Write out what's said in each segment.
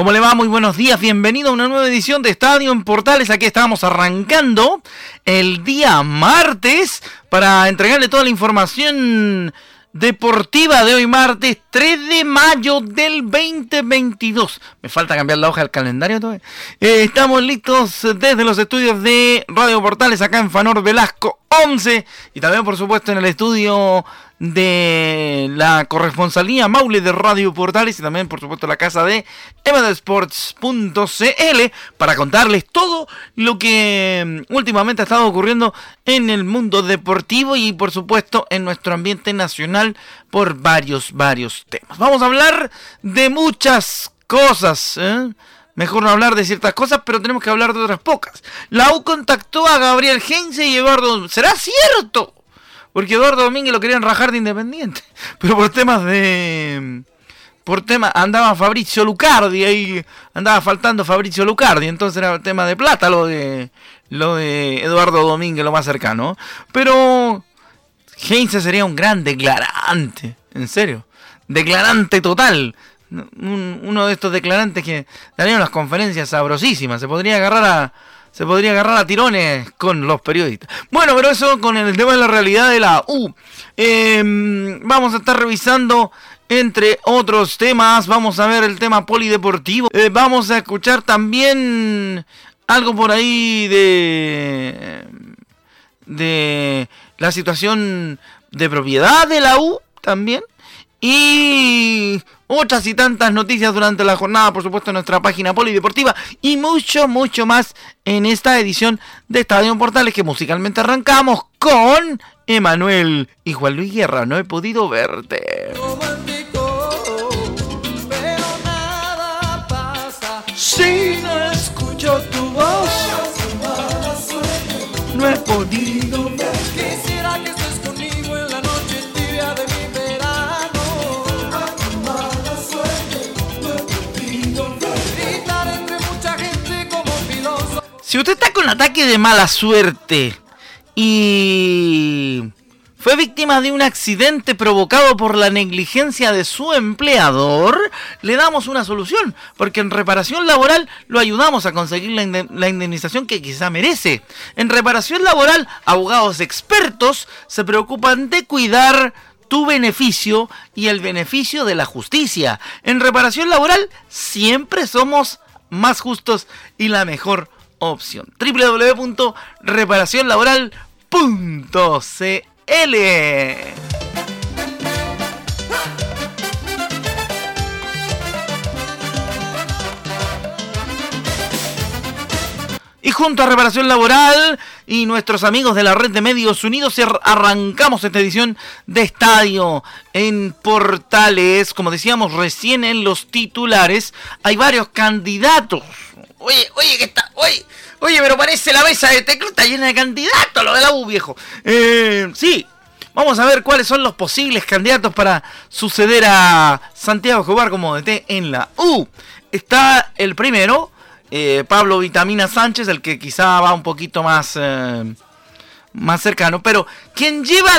¿Cómo le va? Muy buenos días, bienvenido a una nueva edición de Estadio en Portales. Aquí estamos arrancando el día martes para entregarle toda la información deportiva de hoy martes 3 de mayo del 2022. Me falta cambiar la hoja del calendario todavía. Eh, estamos listos desde los estudios de Radio Portales acá en Fanor Velasco 11 y también por supuesto en el estudio de la corresponsalía Maule de Radio Portales y también por supuesto la casa de evadesports.cl para contarles todo lo que mm, últimamente ha estado ocurriendo en el mundo deportivo y por supuesto en nuestro ambiente nacional por varios, varios temas. Vamos a hablar de muchas cosas. ¿eh? Mejor no hablar de ciertas cosas, pero tenemos que hablar de otras pocas. La U contactó a Gabriel Heinze y Eduardo. ¿Será cierto? Porque Eduardo Domínguez lo querían rajar de independiente. Pero por temas de. Por tema. Andaba Fabricio Lucardi ahí. Andaba faltando Fabricio Lucardi. Entonces era tema de plata lo de. Lo de Eduardo Domínguez, lo más cercano. Pero. Heinze sería un gran declarante. En serio. Declarante total. uno de estos declarantes que darían unas conferencias sabrosísimas. Se podría agarrar a se podría agarrar a tirones con los periodistas. Bueno, pero eso con el tema de la realidad de la U. Em, vamos a estar revisando, entre otros temas, vamos a ver el tema polideportivo. Eh, vamos a escuchar también algo por ahí de, de la situación de propiedad de la U también. Y otras y tantas noticias durante la jornada, por supuesto, en nuestra página polideportiva y mucho, mucho más en esta edición de Estadio Portales que musicalmente arrancamos con Emanuel y Juan Luis Guerra. No he podido verte. Si no escucho tu voz, no he podido Si usted está con ataque de mala suerte y fue víctima de un accidente provocado por la negligencia de su empleador, le damos una solución, porque en reparación laboral lo ayudamos a conseguir la, indemnización que quizá merece. En reparación laboral, abogados expertos se preocupan de cuidar tu beneficio y el beneficio de la justicia. En reparación laboral siempre somos más justos y la mejor opción. www.reparacionlaboral.cl Y junto a Reparación Laboral y nuestros amigos de la red de medios unidos arrancamos esta edición de estadio en portales. Como decíamos recién en los titulares, hay varios candidatos Oye, oye, que está. Oye, oye, pero parece la mesa de teclado está llena de candidatos, lo de la U, viejo. Eh, sí, vamos a ver cuáles son los posibles candidatos para suceder a Santiago Escobar como DT en la U. Está el primero, eh, Pablo Vitamina Sánchez, el que quizá va un poquito más. Eh, más cercano, pero quien lleva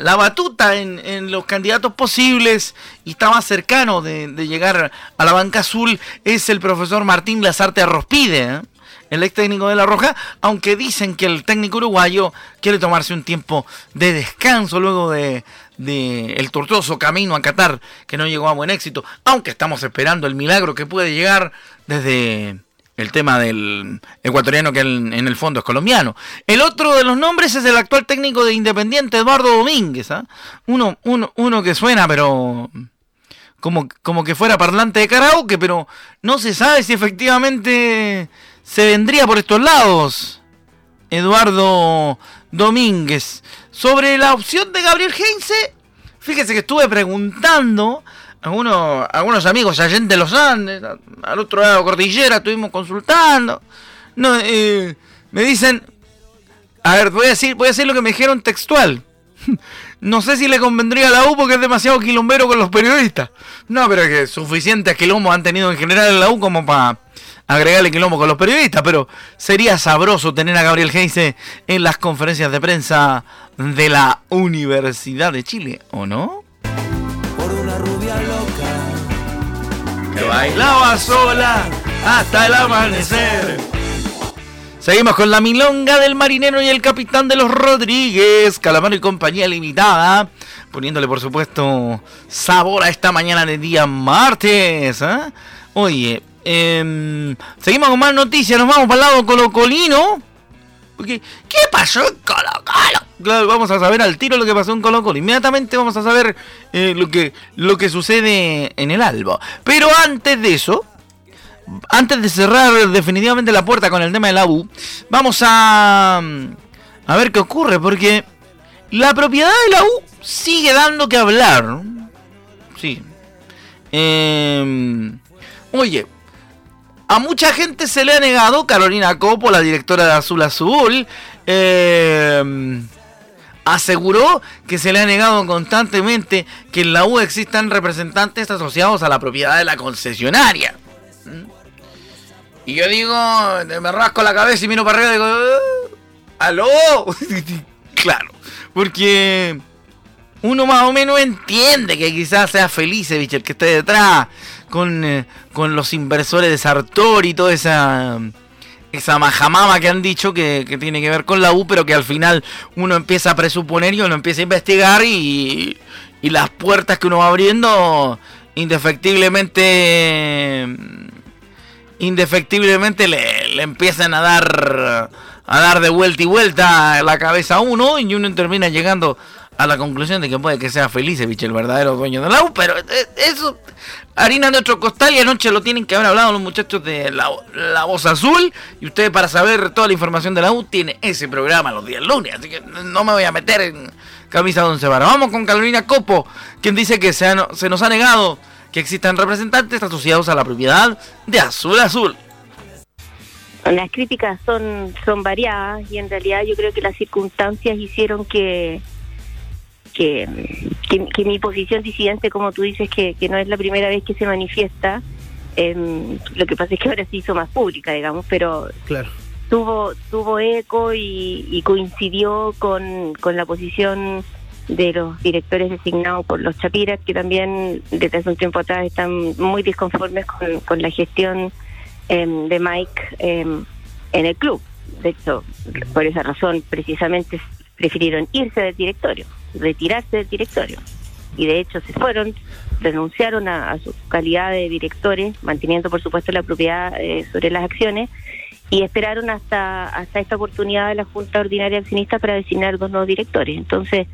la, batuta en, los candidatos posibles y está más cercano de, llegar a la banca azul es el profesor Martín Lazarte Arrospide, ¿eh? el ex técnico de La Roja, aunque dicen que el técnico uruguayo quiere tomarse un tiempo de descanso luego de, de el tortuoso camino a Qatar que no llegó a buen éxito, aunque estamos esperando el milagro que puede llegar desde el tema del ecuatoriano que en, el fondo es colombiano. El otro de los nombres es el actual técnico de Independiente, Eduardo Domínguez. ¿ah? Uno, uno, uno que suena, pero como, como que fuera parlante de karaoke, pero no se sabe si efectivamente se vendría por estos lados. Eduardo Domínguez. Sobre la opción de Gabriel Heinze, fíjese que estuve preguntando algunos, algunos amigos allá de los Andes, al otro lado de la cordillera, estuvimos consultando. No, eh, me dicen, a ver, voy a, decir, voy a decir lo que me dijeron textual. No sé si le convendría a la U porque es demasiado quilombero con los periodistas. No, pero es que suficientes quilombos han tenido en general en la U como para agregarle quilombo con los periodistas. Pero sería sabroso tener a Gabriel Heinze en las conferencias de prensa de la Universidad de Chile, ¿o no? Que bailaba sola hasta el amanecer. Seguimos con la milonga del marinero y el capitán de los Rodríguez, Calamaro y compañía limitada, poniéndole por supuesto sabor a esta mañana de día martes. ¿eh? Oye, em, seguimos con más noticias, nos vamos para el lado colocolino. Porque, ¿qué pasó en Colo Colo? Claro, vamos a saber al tiro lo que pasó en Colo Colo. Inmediatamente vamos a saber eh, lo, que, lo que sucede en el Albo. Pero antes de eso, antes de cerrar definitivamente la puerta con el tema de la U, vamos a, a ver qué ocurre, porque la propiedad de la U sigue dando que hablar. Sí. Em, oye, a mucha gente se le ha negado, Carolina Copo, la directora de Azul Azul, em, aseguró que se le ha negado constantemente que en la U existan representantes asociados a la propiedad de la concesionaria. Y yo digo, me rasco la cabeza y miro para arriba y digo, ah, ¡aló! claro, porque uno más o menos entiende que quizás sea feliz el que esté detrás, con, eh, con los inversores de Sartori y toda esa, esa majamama que han dicho que, que, tiene que ver con la U, pero que al final uno empieza a presuponer y uno empieza a investigar y, y las puertas que uno va abriendo indefectiblemente indefectiblemente le, empiezan a dar a dar de vuelta y vuelta la cabeza a uno y uno termina llegando a la conclusión de que puede que sea Felicevich el verdadero dueño de la U, pero eh, eso harina de otro costal y anoche lo tienen que haber hablado los muchachos de la, la Voz Azul y ustedes para saber toda la información de la U tiene ese programa los días lunes, así que no me voy a meter en camisa de once varas. Vamos con Carolina Copo, quien dice que se, se nos ha negado que existan representantes asociados a la propiedad de Azul Azul. Las críticas son, son variadas y en realidad yo creo que las circunstancias hicieron que, que, que, mi posición disidente, como tú dices, que, que, no es la primera vez que se manifiesta, em, lo que pasa es que ahora se hizo más pública, digamos, pero claro. tuvo, tuvo eco y, y coincidió con, con la posición de los directores designados por los Chapiras, que también desde hace un tiempo atrás están muy disconformes con, la gestión em, de Mike em, en el club. De hecho, por esa razón, precisamente prefirieron irse del directorio, retirarse del directorio. Y de hecho se fueron, renunciaron a, su calidad de directores, manteniendo por supuesto la propiedad eh, sobre las acciones, y esperaron hasta hasta esta oportunidad de la Junta Ordinaria Accionista para designar dos nuevos directores. Entonces,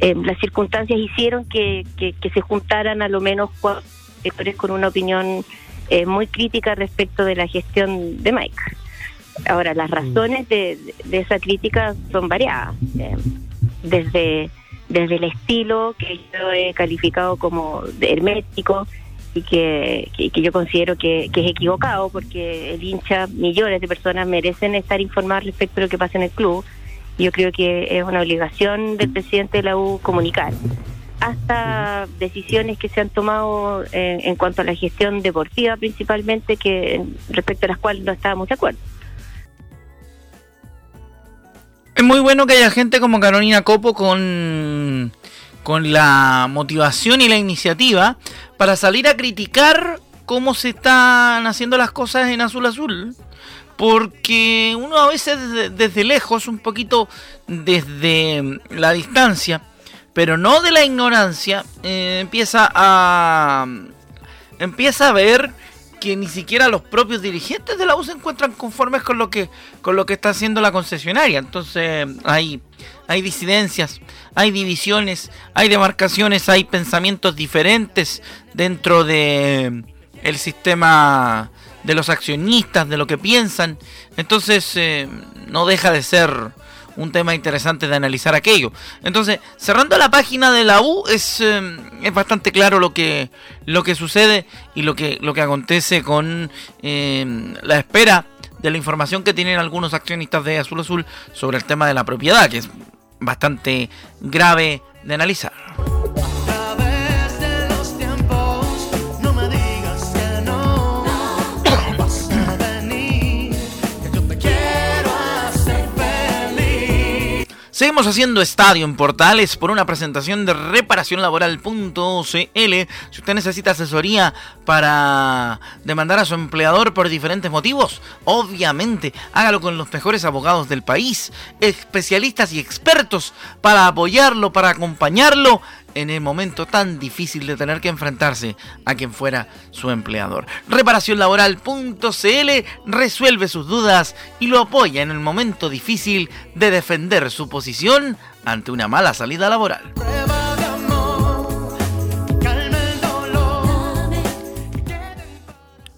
eh, las circunstancias hicieron que, que, se juntaran a lo menos cuatro directores con una opinión eh, muy crítica respecto de la gestión de Mike. Ahora, las mm. razones de, de esa crítica son variadas. Eh, desde, desde el estilo que yo he calificado como hermético, y que, que, yo considero que, es equivocado porque el hincha, millones de personas merecen estar informadas respecto a lo que pasa en el club. Yo creo que es una obligación del presidente de la U comunicar. Hasta decisiones que se han tomado en, en cuanto a la gestión deportiva principalmente, que respecto a las cuales no estábamos de acuerdo. Es muy bueno que haya gente como Carolina Copo con con la motivación y la iniciativa para salir a criticar cómo se están haciendo las cosas en Azul Azul. Porque uno a veces desde, lejos, un poquito desde la distancia, pero no de la ignorancia, eh, empieza a empieza a ver que ni siquiera los propios dirigentes de la U se encuentran conformes con lo que con lo que está haciendo la concesionaria. Entonces hay hay disidencias, hay divisiones, hay demarcaciones, hay pensamientos diferentes dentro de el sistema de los accionistas, de lo que piensan. Entonces eh, no deja de ser un tema interesante de analizar aquello. Entonces, cerrando la página de la U, es, eh, es bastante claro lo que, lo que sucede y lo que, lo que acontece con la espera de la información que tienen algunos accionistas de Azul Azul sobre el tema de la propiedad, que es bastante grave de analizar. Seguimos haciendo estadio en Portales por una presentación de reparación laboral.cl. Si usted necesita asesoría para demandar a su empleador por diferentes motivos, obviamente hágalo con los mejores abogados del país, especialistas y expertos para apoyarlo, para acompañarlo en el momento tan difícil de tener que enfrentarse a quien fuera su empleador. Reparacionlaboral.cl resuelve sus dudas y lo apoya en el momento difícil de defender su posición ante una mala salida laboral.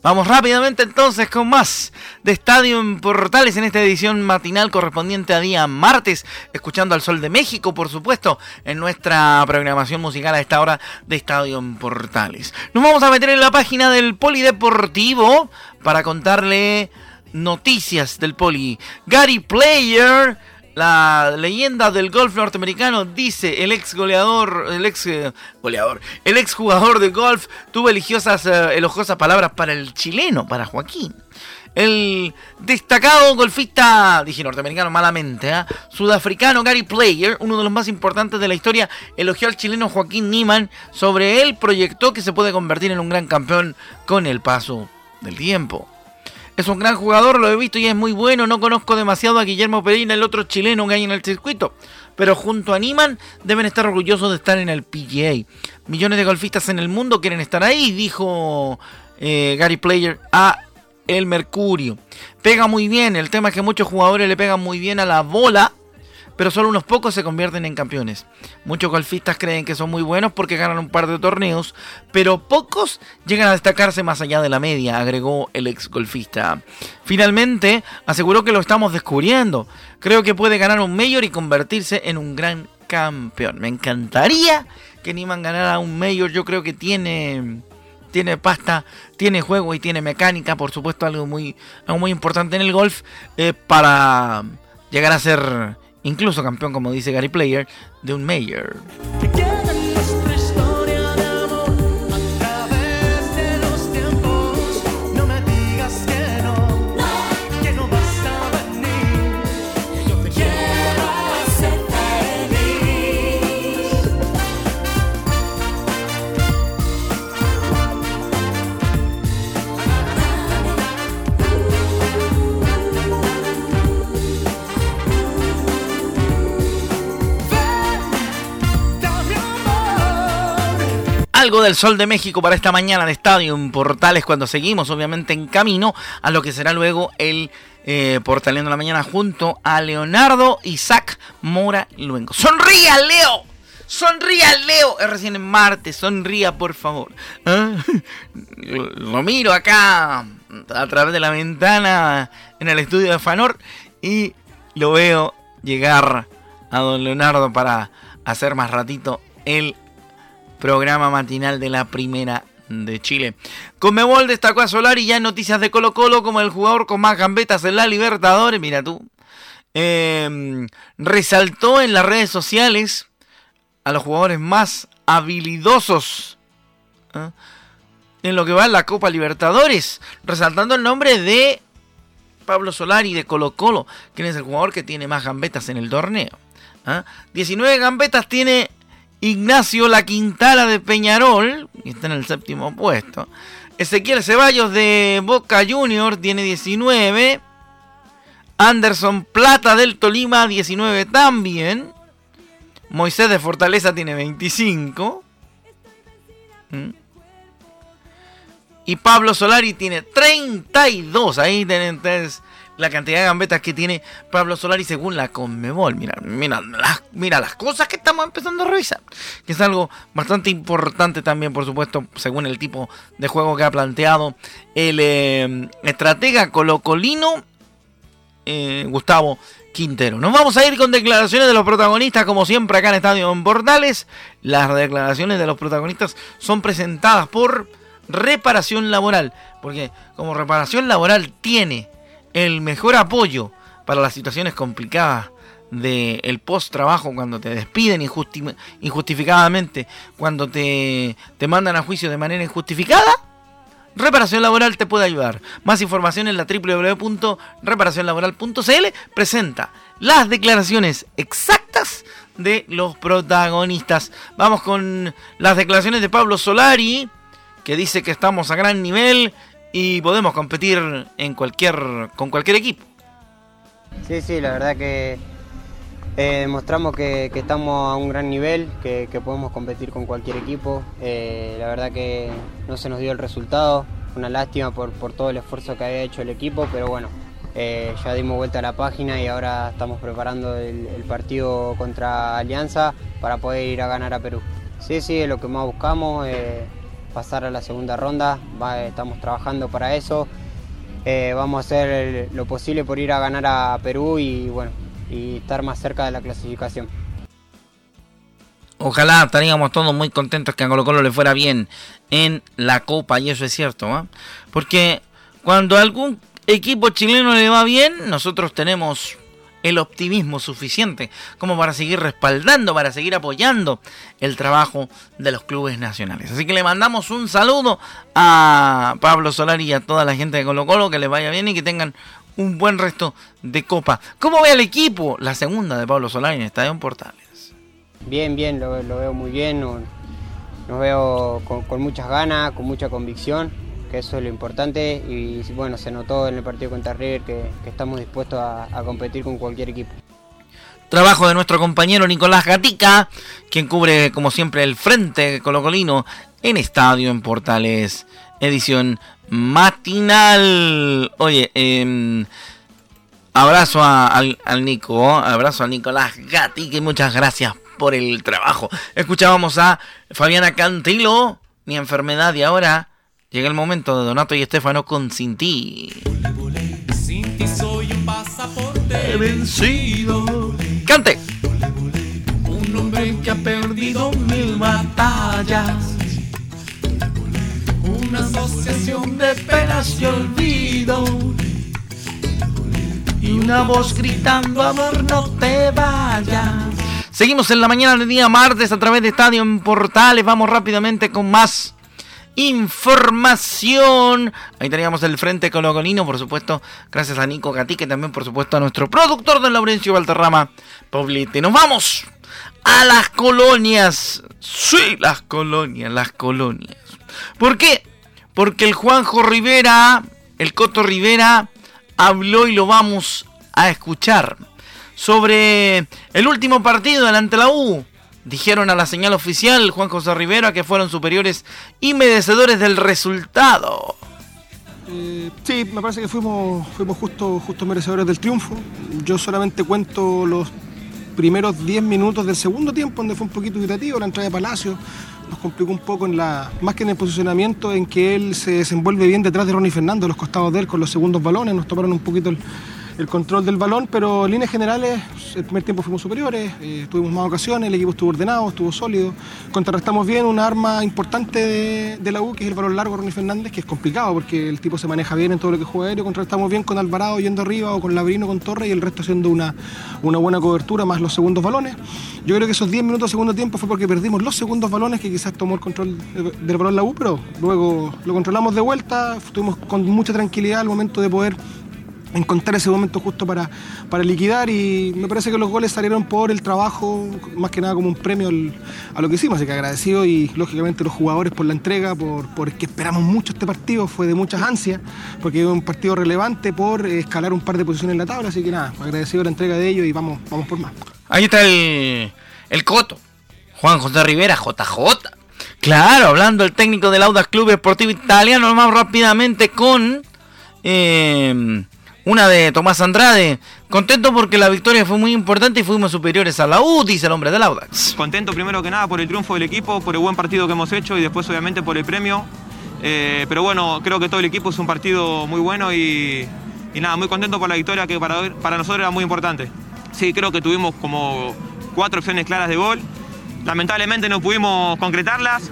Vamos rápidamente entonces con más de Estadio en Portales en esta edición matinal correspondiente a día martes, escuchando al Sol de México, por supuesto, en nuestra programación musical a esta hora de Estadio en Portales. Nos vamos a meter en la página del Polideportivo para contarle noticias del Poli. Gary Player la leyenda del golf norteamericano dice el ex goleador, el ex eh, goleador, el ex jugador de golf tuvo eligiosas, eh, elogiosas palabras para el chileno, para Joaquín. El destacado golfista, dije norteamericano malamente, ¿eh? sudafricano Gary Player, uno de los más importantes de la historia, elogió al chileno Joaquín Niman. Sobre él proyectó que se puede convertir en un gran campeón con el paso del tiempo. Es un gran jugador, lo he visto y es muy bueno. No conozco demasiado a Guillermo Pereira, el otro chileno que hay en el circuito. Pero junto a Niman deben estar orgullosos de estar en el PGA. Millones de golfistas en el mundo quieren estar ahí, dijo eh, Gary Player a El Mercurio. Pega muy bien, el tema es que muchos jugadores le pegan muy bien a la bola pero solo unos pocos se convierten en campeones. Muchos golfistas creen que son muy buenos porque ganan un par de torneos, pero pocos llegan a destacarse más allá de la media, agregó el ex golfista. Finalmente, aseguró que lo estamos descubriendo. Creo que puede ganar un mayor y convertirse en un gran campeón. Me encantaría que Niman ganara un mayor, yo creo que tiene tiene pasta, tiene juego y tiene mecánica, por supuesto algo muy, algo muy importante en el golf eh, para llegar a ser incluso campeón, como dice Gary Player, de un Mayor. Algo del Sol de México para esta mañana de Estadio en Portales cuando seguimos obviamente en camino a lo que será luego el eh, Portaleando la Mañana junto a Leonardo Isaac Mora Luengo. ¡Sonría, Leo! ¡Sonría, Leo! Es recién en martes, sonría, por favor. ¿Ah? Lo miro acá a través de la ventana en el estudio de Fanor y lo veo llegar a don Leonardo para hacer más ratito el programa matinal de la primera de Chile. Conmebol destacó a Solari ya en noticias de Colo Colo como el jugador con más gambetas en la Libertadores. Mira tú. Em, resaltó en las redes sociales a los jugadores más habilidosos ¿eh? en lo que va en la Copa Libertadores. Resaltando el nombre de Pablo Solari de Colo Colo, quien es el jugador que tiene más gambetas en el torneo. 19 ¿eh? gambetas tiene Ignacio La Quintana de Peñarol, que está en el séptimo puesto. Ezequiel Ceballos de Boca Junior tiene 19. Anderson Plata del Tolima 19 también. Moisés de Fortaleza tiene 25. ¿Mm? Y Pablo Solari tiene 32. Ahí tienen la cantidad de gambetas que tiene Pablo Solari según la Conmebol. Mira, mira, las, mira las cosas que estamos empezando a revisar. Que es algo bastante importante también, por supuesto, según el tipo de juego que ha planteado el eh, estratega colocolino eh, Gustavo Quintero. Nos vamos a ir con declaraciones de los protagonistas, como siempre acá en Estadio en. Las declaraciones de los protagonistas son presentadas por reparación laboral, porque como reparación laboral tiene el mejor apoyo para las situaciones complicadas del post trabajo cuando te despiden injustificadamente, cuando te, te mandan a juicio de manera injustificada, Reparación Laboral te puede ayudar. Más información en la www.reparacionlaboral.cl presenta las declaraciones exactas de los protagonistas. Vamos con las declaraciones de Pablo Solari, que dice que estamos a gran nivel y podemos competir en cualquier, con cualquier equipo. Sí, sí, la verdad que eh, demostramos que, estamos a un gran nivel, que, podemos competir con cualquier equipo. Eh, la verdad que no se nos dio el resultado, una lástima por, todo el esfuerzo que había hecho el equipo, pero bueno, eh, ya dimos vuelta a la página y ahora estamos preparando el, partido contra Alianza para poder ir a ganar a Perú. Sí, sí, es lo que más buscamos pasar a la segunda ronda, estamos trabajando para eso. Eh, vamos a hacer lo posible por ir a ganar a Perú y bueno, y estar más cerca de la clasificación. Ojalá estaríamos todos muy contentos que a Colo Colo le fuera bien en la Copa, y eso es cierto, porque cuando algún equipo chileno le va bien, nosotros tenemos el optimismo suficiente como para seguir respaldando, para seguir apoyando el trabajo de los clubes nacionales. Así que le mandamos un saludo a Pablo Solari y a toda la gente de Colo Colo, que les vaya bien y que tengan un buen resto de copa. ¿Cómo ve el equipo? La segunda de Pablo Solari en Estadio Portales. Bien, bien, lo, veo muy bien, nos veo con muchas ganas, con mucha convicción eso es lo importante y bueno, se notó en el partido contra River que, estamos dispuestos a, competir con cualquier equipo. Trabajo de nuestro compañero Nicolás Gatica, quien cubre como siempre el frente colocolino en Estadio en Portales, edición matinal. Oye, em, abrazo al, al, Nico, abrazo a Nicolás Gatica y muchas gracias por el trabajo. Escuchábamos a Fabiana Cantilo, mi enfermedad y ahora Llega el momento de Donato y Estefano con Sin ti. Sin ti soy un pasaporte vencido. ¡Cante! Un hombre que ha perdido mil batallas. Una asociación de penas y olvido. Y una voz gritando, amor, no te vayas. Seguimos en la mañana del día martes a través de Estadio en Portales. Vamos rápidamente con más información. Ahí teníamos el frente colocolino, por supuesto, gracias a Nico Gatique, también por supuesto a nuestro productor don Laurencio Valterrama Poblete. Nos vamos a las colonias. Sí, las colonias, las colonias. ¿Por qué? Porque el Juanjo Rivera, el Coto Rivera, habló y lo vamos a escuchar sobre el último partido delante de la U dijeron a la señal oficial Juan José Rivera que fueron superiores y merecedores del resultado. Eh, sí, me parece que fuimos, fuimos justo, justo merecedores del triunfo. Yo solamente cuento los primeros 10 minutos del segundo tiempo, donde fue un poquito irritativo la entrada de Palacio. Nos complicó un poco en la, más que en el posicionamiento, en que él se desenvuelve bien detrás de Ronnie Fernando, los costados de él con los segundos balones, nos tomaron un poquito el, el control del balón, pero en líneas generales el primer tiempo fuimos superiores, eh, tuvimos más ocasiones, el equipo estuvo ordenado, estuvo sólido, contrarrestamos bien una arma importante de, la U, que es el balón largo Ronnie Fernández, que es complicado porque el tipo se maneja bien en todo lo que juega aéreo, contrarrestamos bien con Alvarado yendo arriba o con Labrino con Torre y el resto haciendo una, una buena cobertura más los segundos balones. Yo creo que esos 10 minutos de segundo tiempo fue porque perdimos los segundos balones que quizás tomó el control del balón la U, pero luego lo controlamos de vuelta, estuvimos con mucha tranquilidad al momento de poder encontrar ese momento justo para, para liquidar y me parece que los goles salieron por el trabajo, más que nada como un premio a lo que hicimos, así que agradecido y lógicamente los jugadores por la entrega, por, por que esperamos mucho este partido, fue de muchas ansias, porque es un partido relevante por escalar un par de posiciones en la tabla, así que nada, agradecido la entrega de ellos y vamos, vamos por más. Ahí está el, el Coto, Juan José Rivera, JJ. Claro, hablando el técnico del Audax Club Esportivo Italiano, vamos rápidamente con... Eh, una de Tomás Andrade. Contento porque la victoria fue muy importante y fuimos superiores a la U, dice el hombre del Audax. Contento primero que nada por el triunfo del equipo, por el buen partido que hemos hecho y después obviamente por el premio. Eh, pero bueno, creo que todo el equipo es un partido muy bueno y, nada, muy contento por la victoria que para, nosotros era muy importante. Sí, creo que tuvimos como cuatro opciones claras de gol. Lamentablemente no pudimos concretarlas.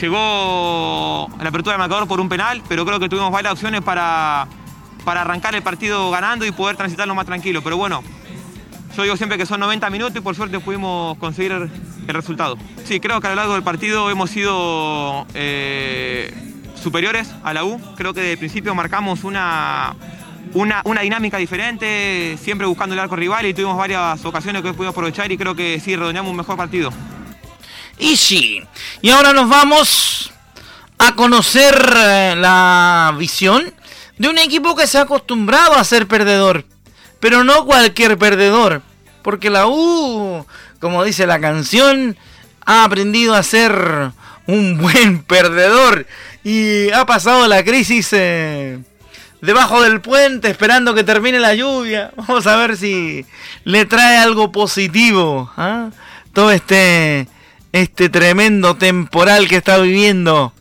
Llegó la apertura del marcador por un penal, pero creo que tuvimos varias opciones para, para arrancar el partido ganando y poder transitarlo más tranquilo. Pero bueno, yo digo siempre que son 90 minutos y por suerte pudimos conseguir el resultado. Sí, creo que a lo largo del partido hemos sido eh, superiores a la U. Creo que desde el principio marcamos una, una, una, dinámica diferente, siempre buscando el arco rival y tuvimos varias ocasiones que pudimos aprovechar y creo que sí, redondeamos un mejor partido. Y sí, y ahora nos vamos a conocer eh, la visión de un equipo que se ha acostumbrado a ser perdedor, pero no cualquier perdedor, porque la U, como dice la canción, ha aprendido a ser un buen perdedor y ha pasado la crisis eh, debajo del puente esperando que termine la lluvia. Vamos a ver si le trae algo positivo. ¿ah? Todo este este tremendo temporal que está viviendo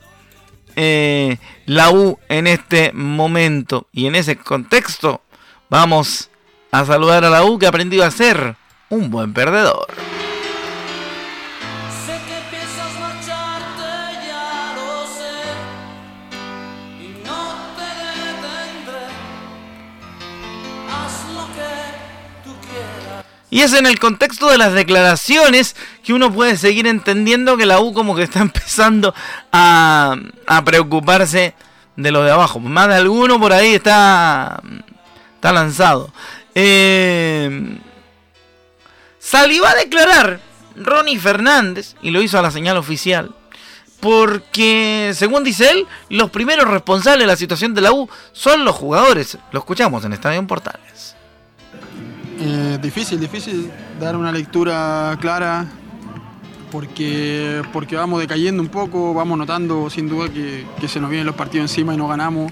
eh, la U en este momento. Y en ese contexto vamos a saludar a la U que ha aprendido a ser un buen perdedor. Y es en el contexto de las declaraciones que uno puede seguir entendiendo que la U como que está empezando a, preocuparse de lo de abajo. Más de alguno por ahí está, está lanzado. Eh, salió a declarar Ronnie Fernández, y lo hizo a la señal oficial, porque según dice él, los primeros responsables de la situación de la U son los jugadores. Lo escuchamos en Estadio Portales. Eh, difícil, difícil dar una lectura clara porque, porque vamos decayendo un poco, vamos notando sin duda que, se nos vienen los partidos encima y no ganamos.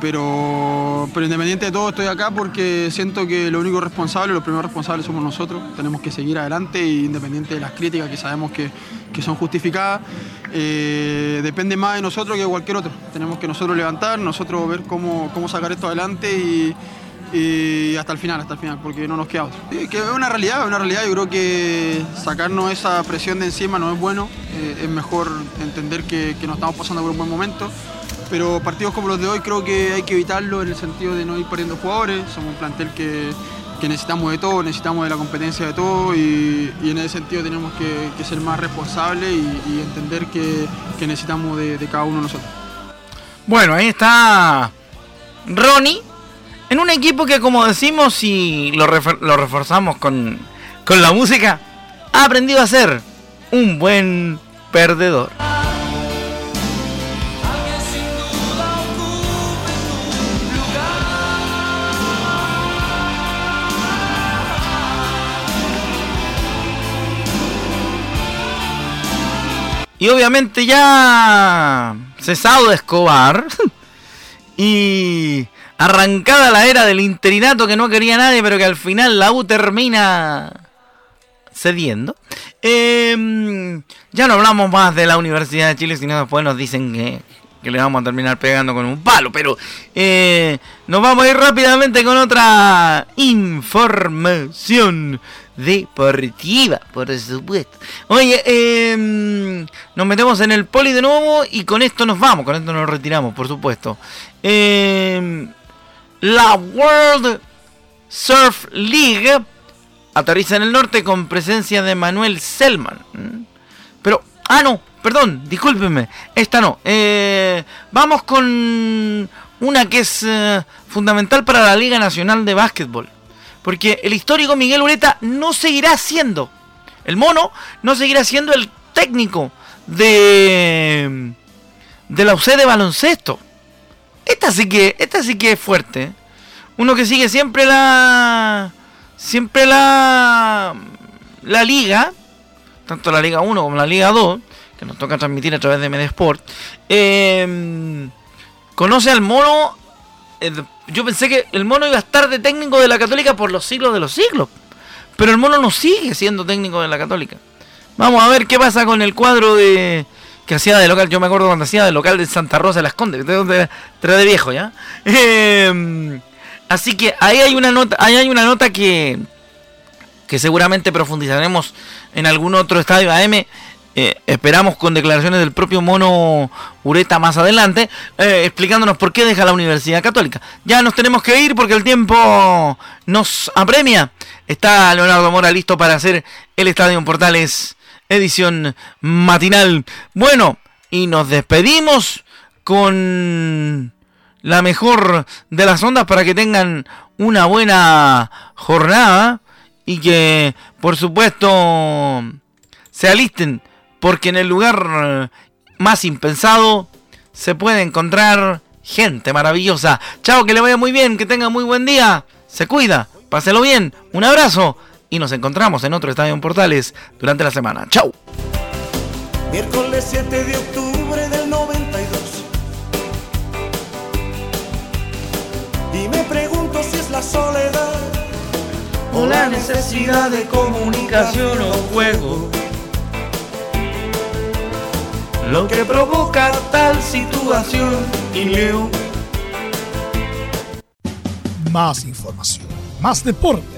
Pero, pero independiente de todo estoy acá porque siento que lo único responsable, los primeros responsables somos nosotros. Tenemos que seguir adelante y independiente de las críticas que sabemos que, son justificadas, eh, depende más de nosotros que de cualquier otro. Tenemos que nosotros levantar, nosotros ver cómo, cómo sacar esto adelante y y hasta el final, hasta el final, porque no nos queda otro. que es una realidad, una realidad. Yo creo que sacarnos esa presión de encima no es bueno. Eh, es mejor entender que, que nos estamos pasando por un buen momento. Pero partidos como los de hoy creo que hay que evitarlo en el sentido de no ir perdiendo jugadores. Somos un plantel que, que necesitamos de todo, necesitamos de la competencia de todo y, en ese sentido tenemos que, ser más responsables y, entender que, que necesitamos de, de cada uno de nosotros. Bueno, ahí está Ronnie en un equipo que, como decimos y lo, reforzamos con, la música, ha aprendido a ser un buen perdedor. Y obviamente ya cesado de Escobar. y arrancada la era del interinato que no quería nadie, pero que al final la U termina cediendo. Em, ya no hablamos más de la Universidad de Chile, sino después nos dicen que, le vamos a terminar pegando con un palo. Pero eh, nos vamos a ir rápidamente con otra información deportiva, por supuesto. Oye, em, nos metemos en el poli de nuevo y con esto nos vamos, con esto nos retiramos, por supuesto. Eh, la World Surf League aterriza en el norte con presencia de Manuel Selman. ¿Mm? Pero, ah, no, perdón, discúlpenme, esta no. Eh, vamos con una que es eh, fundamental para la Liga Nacional de Básquetbol. Porque el histórico Miguel Ureta no seguirá siendo, el mono no seguirá siendo el técnico de, de la UC de baloncesto. Esta sí que, esta sí que es fuerte. Uno que sigue siempre la. Siempre la. La liga. Tanto la Liga 1 como la Liga 2. Que nos toca transmitir a través de Medesport. Eh, conoce al mono. Eh, yo pensé que el mono iba a estar de técnico de la Católica por los siglos de los siglos. Pero el mono no sigue siendo técnico de la Católica. Vamos a ver qué pasa con el cuadro de que hacía de local. Yo me acuerdo cuando hacía de local de Santa Rosa de las Condes. De, de viejo ya. Em, así que ahí hay una nota, ahí hay una nota que que seguramente profundizaremos en algún otro estadio AM eh, esperamos con declaraciones del propio Mono Ureta más adelante, eh, explicándonos por qué deja la Universidad Católica. Ya nos tenemos que ir porque el tiempo nos apremia. Está Leonardo Mora listo para hacer el Estadio Portales edición matinal. Bueno, y nos despedimos con la mejor de las ondas para que tengan una buena jornada y que, por supuesto, se alisten porque en el lugar eh, más impensado se puede encontrar gente maravillosa. Chao, que le vaya muy bien, que tenga muy buen día. Se cuida, páselo bien, un abrazo y nos encontramos en otro Estadio en Portales durante la semana. Chao. Miércoles 7 de octubre del 92. Y me pregunto si es la soledad o la necesidad de comunicación o juego lo que provoca tal situación y leo. Más información, más deporte.